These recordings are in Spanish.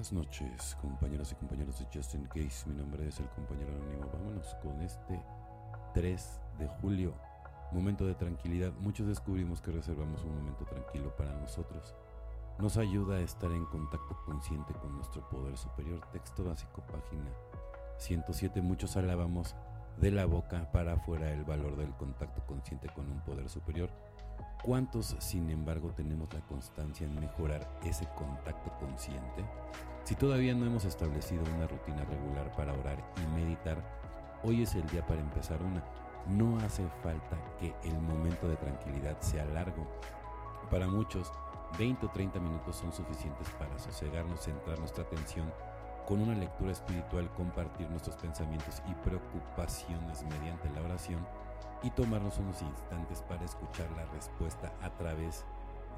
Buenas noches, compañeros y compañeros de Justin Case. Mi nombre es el compañero anónimo. Vámonos con este 3 de julio. Momento de tranquilidad. Muchos descubrimos que reservamos un momento tranquilo para nosotros. Nos ayuda a estar en contacto consciente con nuestro poder superior. Texto básico, página 107. Muchos alabamos de la boca para afuera el valor del contacto consciente con un poder superior ¿Cuántos, sin embargo, tenemos la constancia en mejorar ese contacto consciente? Si todavía no hemos establecido una rutina regular para orar y meditar, hoy es el día para empezar una. No hace falta que el momento de tranquilidad sea largo. Para muchos, 20 o 30 minutos son suficientes para sosegarnos, centrar nuestra atención con una lectura espiritual, compartir nuestros pensamientos y preocupaciones mediante la oración y tomarnos unos instantes para escuchar la respuesta a través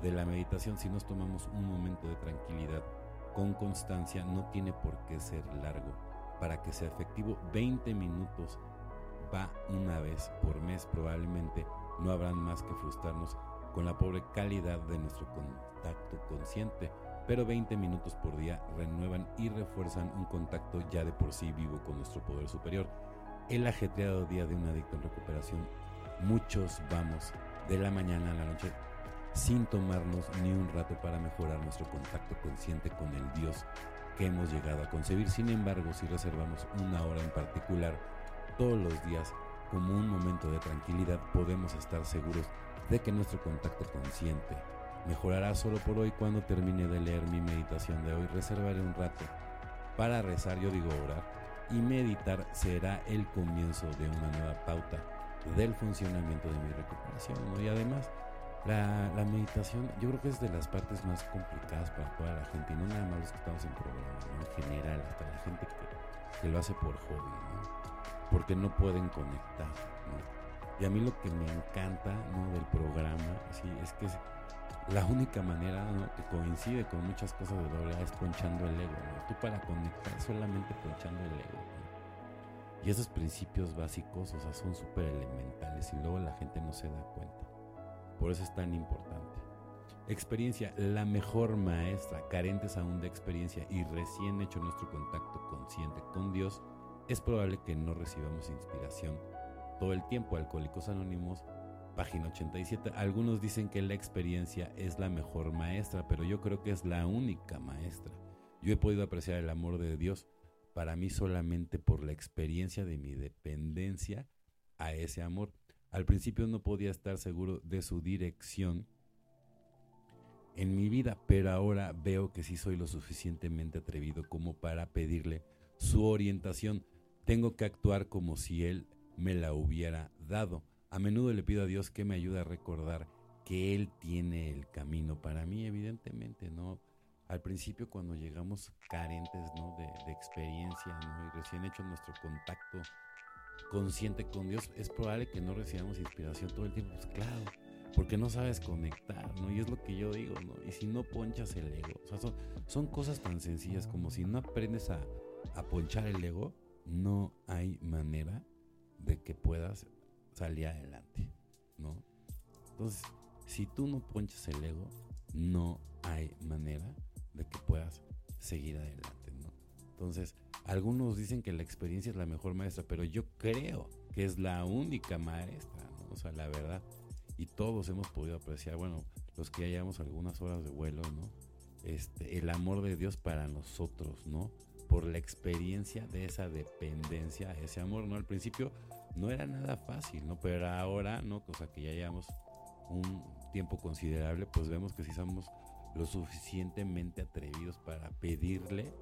de la meditación. Si nos tomamos un momento de tranquilidad con constancia, no tiene por qué ser largo. Para que sea efectivo, 20 minutos va una vez por mes. Probablemente no habrán más que frustrarnos con la pobre calidad de nuestro contacto consciente, pero 20 minutos por día renuevan y refuerzan un contacto ya de por sí vivo con nuestro poder superior el ajetreado día de un adicto en recuperación, muchos vamos de la mañana a la noche sin tomarnos ni un rato para mejorar nuestro contacto consciente con el Dios que hemos llegado a concebir. Sin embargo, si reservamos una hora en particular todos los días como un momento de tranquilidad, podemos estar seguros de que nuestro contacto consciente mejorará solo por hoy cuando termine de leer mi meditación de hoy. Reservaré un rato para rezar, yo digo orar, y meditar será el comienzo de una nueva pauta del funcionamiento de mi recuperación. Y además, la, meditación yo creo que es de las partes más complicadas para toda la gente, y no nada más los que estamos en programa, en general, hasta la gente que, lo hace por hobby, porque no pueden conectar. Y a mí lo que me encanta del programa sí, es que la única manera que coincide con muchas cosas de doble es ponchando el ego. Tú para conectar solamente ponchando el ego. Y esos principios básicos, o sea, son súper elementales y luego la gente no se da cuenta. Por eso es tan importante. Experiencia, la mejor maestra, carentes aún de experiencia y recién hecho nuestro contacto consciente con Dios, es probable que no recibamos inspiración todo el tiempo. Alcohólicos Anónimos página 87. Algunos dicen que la experiencia es la mejor maestra, pero yo creo que es la única maestra. Yo he podido apreciar el amor de Dios para mí solamente por la experiencia de mi dependencia a ese amor. Al principio no podía estar seguro de su dirección en mi vida, pero ahora veo que sí soy lo suficientemente atrevido como para pedirle su orientación. Tengo que actuar como si Él me la hubiera dado. A menudo le pido a Dios que me ayude a recordar que Él tiene el camino para mí, evidentemente, ¿no? Al principio cuando llegamos carentes, ¿no? De, experiencia, ¿no? Y recién hecho nuestro contacto consciente con Dios, es probable que no recibamos inspiración todo el tiempo. Pues claro, porque no sabes conectar, ¿no? Y es lo que yo digo, ¿no? Y si no ponchas el ego, o sea, son, cosas tan sencillas como si no aprendes a, a ponchar el ego, no hay manera de que puedas salir adelante, ¿no? Entonces, si tú no ponchas el ego, no hay manera de que puedas seguir adelante, ¿no? Entonces, algunos dicen que la experiencia es la mejor maestra, pero yo creo que es la única maestra, ¿no? O sea, la verdad. Y todos hemos podido apreciar, bueno, los que hayamos algunas horas de vuelo, ¿no? Este, el amor de Dios para nosotros, ¿no? Por la experiencia de esa dependencia, ese amor, ¿no? Al principio no era nada fácil, ¿no? Pero ahora, ¿no? Cosa que ya llevamos un tiempo considerable, pues vemos que sí somos lo suficientemente atrevidos para pedirle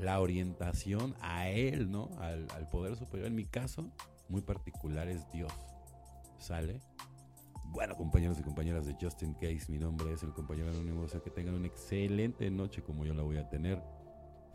la orientación a él, ¿no? Al, al poder superior. En mi caso, muy particular es Dios. ¿Sale? Bueno, compañeros y compañeras de Justin Case, mi nombre es el compañero anónimo. O sea, que tengan una excelente noche como yo la voy a tener.